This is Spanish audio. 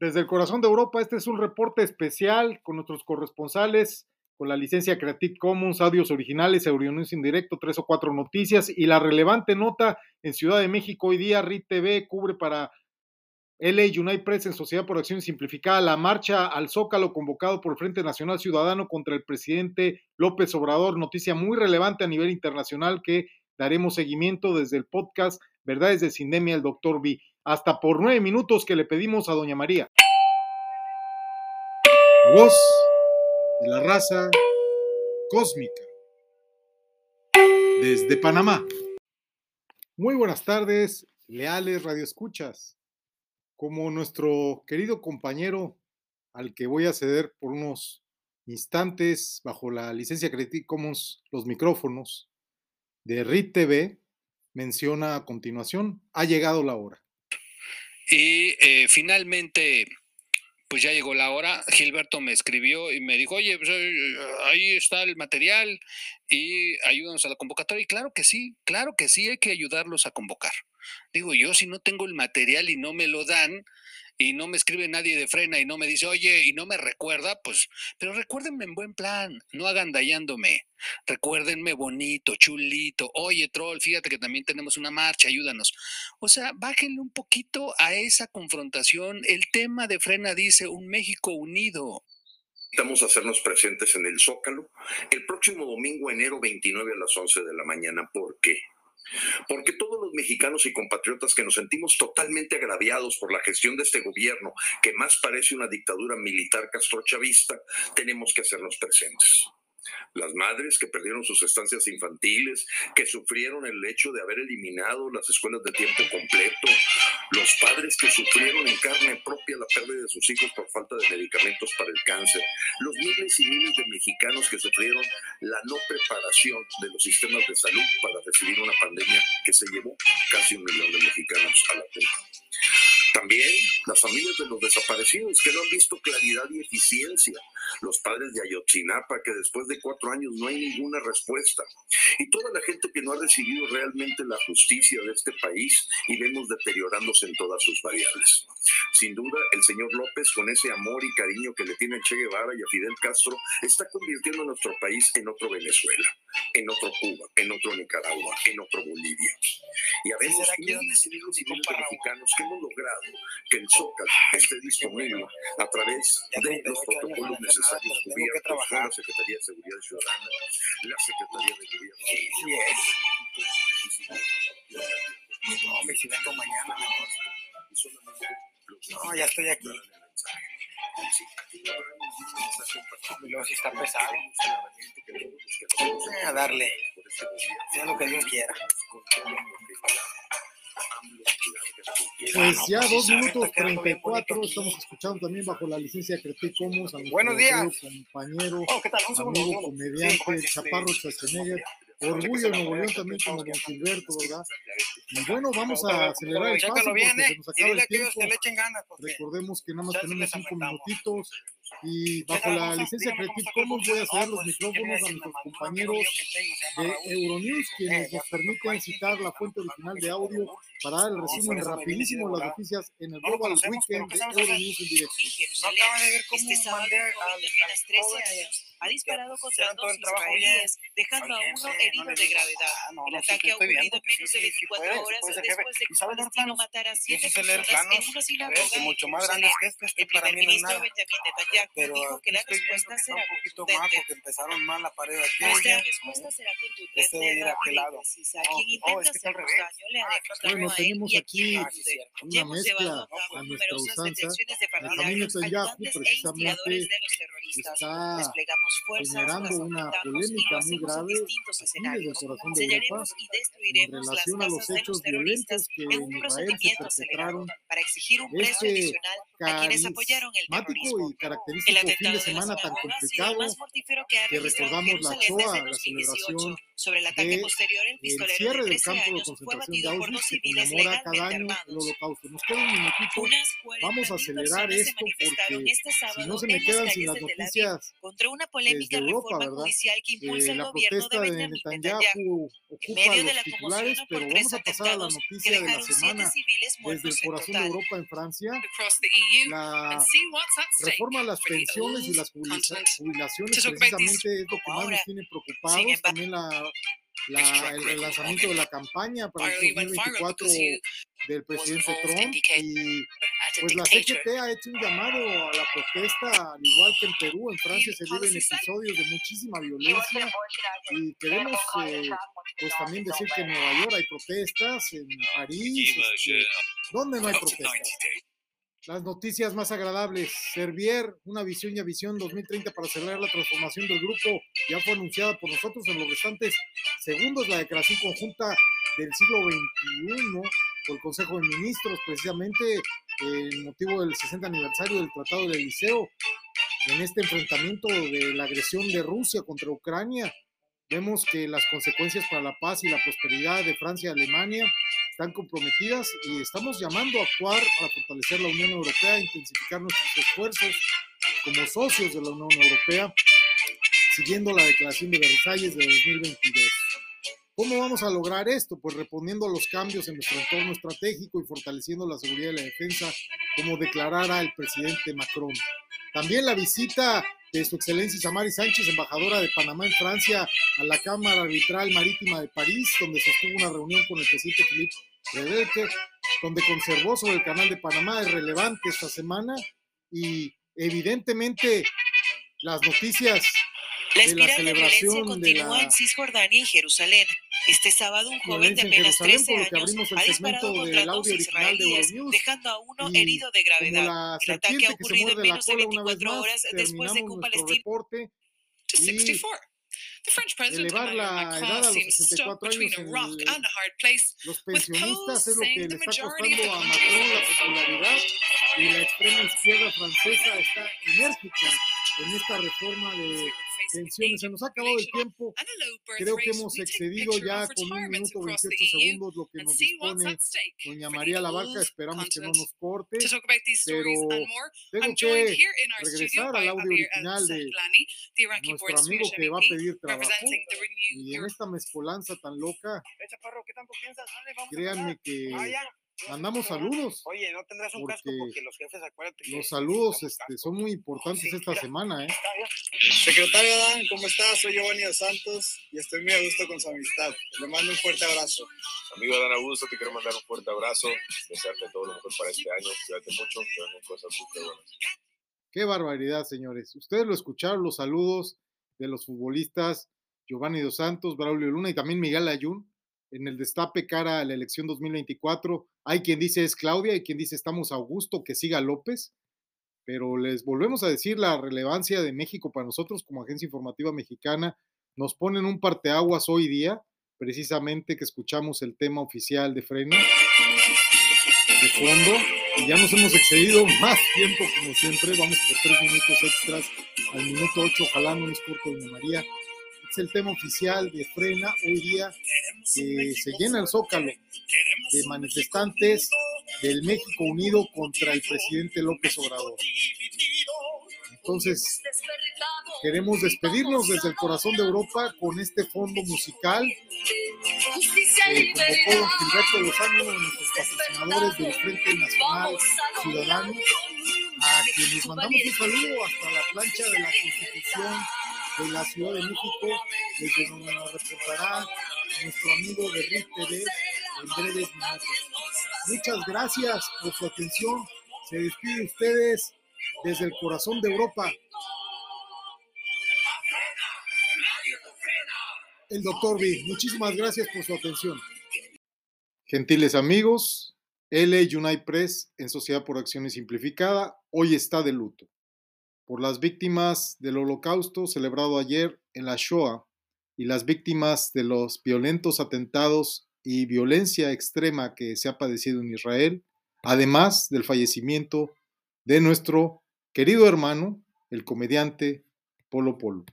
Desde el corazón de Europa, este es un reporte especial con nuestros corresponsales, con la licencia Creative Commons, audios originales, Euronews indirecto, tres o cuatro noticias y la relevante nota en Ciudad de México. Hoy día RIT TV cubre para LA United Press en Sociedad por Acción Simplificada la marcha al Zócalo convocado por el Frente Nacional Ciudadano contra el presidente López Obrador. Noticia muy relevante a nivel internacional que daremos seguimiento desde el podcast Verdades de Sindemia, el doctor B. Hasta por nueve minutos que le pedimos a Doña María. La voz de la raza cósmica. Desde Panamá. Muy buenas tardes, leales radioescuchas. Como nuestro querido compañero al que voy a ceder por unos instantes bajo la licencia Creative Commons los micrófonos de RIT TV, menciona a continuación, ha llegado la hora. Y eh, finalmente, pues ya llegó la hora. Gilberto me escribió y me dijo, oye, pues, ahí está el material y ayúdanos a la convocatoria. Y claro que sí, claro que sí, hay que ayudarlos a convocar. Digo, yo si no tengo el material y no me lo dan, y no me escribe nadie de frena y no me dice, oye, y no me recuerda, pues, pero recuérdenme en buen plan, no agandallándome, recuérdenme bonito, chulito, oye, troll, fíjate que también tenemos una marcha, ayúdanos. O sea, bájenle un poquito a esa confrontación. El tema de frena dice un México unido. Necesitamos hacernos presentes en el Zócalo el próximo domingo, enero 29 a las 11 de la mañana. ¿Por qué? Porque todos los mexicanos y compatriotas que nos sentimos totalmente agraviados por la gestión de este gobierno, que más parece una dictadura militar castrochavista, tenemos que hacernos presentes las madres que perdieron sus estancias infantiles, que sufrieron el hecho de haber eliminado las escuelas de tiempo completo, los padres que sufrieron en carne propia la pérdida de sus hijos por falta de medicamentos para el cáncer, los miles y miles de mexicanos que sufrieron la no preparación de los sistemas de salud para recibir una pandemia que se llevó casi un millón de mexicanos a la tumba. También las familias de los desaparecidos que no han visto claridad y eficiencia. Los padres de Ayotzinapa que después de cuatro años no hay ninguna respuesta. Y toda la gente que no ha recibido realmente la justicia de este país y vemos deteriorándose en todas sus variables. Sin duda, el señor López, con ese amor y cariño que le tiene a Che Guevara y a Fidel Castro, está convirtiendo a nuestro país en otro Venezuela, en otro Cuba, en otro Nicaragua, en otro Bolivia. Y a veces miles y miles de mexicanos que hemos logrado que el Zócalo esté disponible a través de los protocolos necesarios cubiertos por la Secretaría de Seguridad Ciudadana, la Secretaría de Gobierno. No, me si vengo mañana mejor. No, ya estoy aquí. Y luego si está pesado. A darle. Sea lo que Dios quiera. Pues ya dos minutos 34, estamos escuchando también bajo la licencia Creative Commons a nuestro Buenos días. compañero, Oh, ¿qué tal? Un segundo, amigo, comediante, pues, este, Chaparro Schwarzenegger, Orgullo Nuevo León también como don Gilberto, ¿verdad? Y bueno, vamos a acelerar el paso porque ¿eh? se nos acaba el tiempo. Recordemos que nada más tenemos cinco minutitos y bajo la a- licencia Creative a Commons voy a ceder los pues, ¿qué me micrófonos a nuestros compañeros de. Euronews, Eh, quienes nos permiten citar la fuente original de audio para dar el resumen rapidísimo de las noticias en el Global Weekend ¿qué de? Euronews en directo. No acaba de ver cómo Este mandé al apenas 13 joven años ha disparado contra dos israelíes, dejando a uno herido de gravedad. ah, no, El ataque ha ocurrido menos de sí, sí 24 puedes, horas después de ¿Y que un palestino matara a siete personas en una sinagoga mucho más grandes que este, este El para primer mí no es ministro nada. Benjamin Netanyahu Pero dijo que la respuesta será un poquito más contundente. porque empezaron mal la pared aquí. Nuestra oye. respuesta será contundente, Este debe ir a aquel lado. precisa. Quien oh, es que daño le Ah, haremos daño Bueno, tenemos y a aquí quien Ah, cierto. Ya una hemos llevado mezcla a nuestra numerosas usanza. detenciones de Benjamín partidarios, Netanyahu ayudantes e precisamente está Desplegamos fuerzas, una aumentamos y lo hacemos en grave distintos escenarios. Sellaremos y en destruiremos las relación a los casas de hechos los terroristas violentos que en un procedimiento acelerado perpetraron para exigir un precio este adicional a quienes apoyaron el carismático terrorismo. y El característico fin de semana tan complicado que recordamos la Shoah, la celebración 2018. Sobre el ataque de posterior, el el pistolero cierre de del 13 campo de años fue concentración de abatido por dos civiles conmemora cada legalmente año el armados. holocausto. Nos queda un minutito. Vamos a 40.000 acelerar esto porque este si no se me quedan sin las noticias contra una polémica desde Europa, reforma ¿verdad? judicial que impulsa Eh, el gobierno de protesta de Benjamin Netanyahu. Netanyahu En ocupa medio de los la conmoción pero vamos a pasar a la noticia de la semana. Desde el corazón de. Europa en Francia, EU la reforma a las pensiones y las jubilaciones precisamente es lo que más nos tiene preocupados. También la, la- el relanzamiento de la campaña para el Barely went viral 2024 because you del presidente Trump y pues la. CGT ha hecho un llamado a la protesta, al igual que en Perú, en Francia se viven episodios de muchísima violencia y queremos eh, pues también decir que en Nueva York hay protestas, en París, este, ¿dónde no hay protestas? 90 days. Las noticias más agradables. Servier, una visión y visión 2030 para acelerar la transformación del grupo. Ya fue anunciada por nosotros en los restantes segundos la declaración conjunta del siglo XXI por el Consejo de Ministros, precisamente eh, en motivo del 60 aniversario del Tratado del Liceo. En este enfrentamiento de la agresión de Rusia contra Ucrania, vemos que las consecuencias para la paz y la prosperidad de Francia y Alemania están comprometidas y estamos llamando a actuar para fortalecer la Unión Europea, intensificar nuestros esfuerzos como socios de la Unión Europea, siguiendo la declaración de Versalles de 2022. ¿Cómo vamos a lograr esto? Pues respondiendo a los cambios en nuestro entorno estratégico y fortaleciendo la seguridad y la defensa, como declarara el presidente Macron. También la visita de su excelencia Samari Sánchez, embajadora de Panamá en Francia, a la Cámara Arbitral Marítima de París, donde sostuvo una reunión con el presidente Philippe Rebelke, donde conservó sobre el canal de Panamá, es relevante esta semana y evidentemente las noticias La de la celebración de continúa la en Cisjordania y Jerusalén. Este sábado un joven de apenas Jerusalén, 13 por lo que años ha disparado contra dos israelíes, dejando a uno herido de gravedad. El ataque ha ocurrido en menos de cola una vez 24 más, horas después de que un palestino reporte to y 64. The French president Emmanuel Macron seems stuck 64 between a rock el- and a hard place. With polls saying the majority of the country is y la extrema izquierda francesa está enérgica en esta reforma de pensiones. Se nos ha acabado el tiempo. Creo que hemos excedido ya con un minuto across the 28 EU segundos lo que nos dispone doña María Labarca. Esperamos que no nos corte, To talk about these stories pero and more, tengo que regresar al audio original de nuestro amigo que va a MEP, pedir trabajo. Y en esta mezcolanza tan loca, créanme que. Mandamos saludos. Oye, no tendrás un casco porque los jefes, acuérdate. que- Los saludos este, son muy importantes Sí, esta mira. semana, ¿eh? Secretario Dan, ¿cómo estás? Soy Giovanni dos Santos y estoy muy a gusto con su amistad. Le mando un fuerte abrazo. Amigo Adán Augusto, te quiero mandar un fuerte abrazo, desearte todo lo mejor para este año, cuídate mucho, que vengan cosas muy buenas. Qué barbaridad, señores. Ustedes lo escucharon, los saludos de los futbolistas Giovanni Dos Santos, Braulio Luna y también Miguel Ayun en el destape cara a la elección 2024. Hay quien dice es Claudia, hay quien dice estamos a Augusto, que siga López, pero les volvemos a decir la relevancia de México para nosotros como agencia informativa mexicana. Nos ponen un parteaguas hoy día, precisamente que escuchamos el tema oficial de Frena de fondo y ya nos hemos excedido más tiempo como siempre, vamos por tres minutos extras al minuto ocho, ojalá no nos corte María. Es el tema oficial de Frena hoy día que se llena el zócalo de manifestantes del México unido contra el presidente López Obrador. Entonces, queremos despedirnos desde el corazón de Europa con este fondo musical que convocó Gilberto Lozano, uno de nuestros patrocinadores del Frente Nacional Ciudadano, a quienes mandamos un saludo hasta la plancha de la Constitución de la Ciudad de México, desde donde nos reportará nuestro amigo de RIT TV en breves. Muchas gracias por su atención. Se despide ustedes desde el corazón de Europa. El doctor B. Muchísimas gracias por su atención. Gentiles amigos, LA United Press en Sociedad por Acciones Simplificada hoy está de luto por las víctimas del holocausto celebrado ayer en la Shoah y las víctimas de los violentos atentados y violencia extrema que se ha padecido en Israel, además del fallecimiento de nuestro querido hermano, el comediante Polo Polo.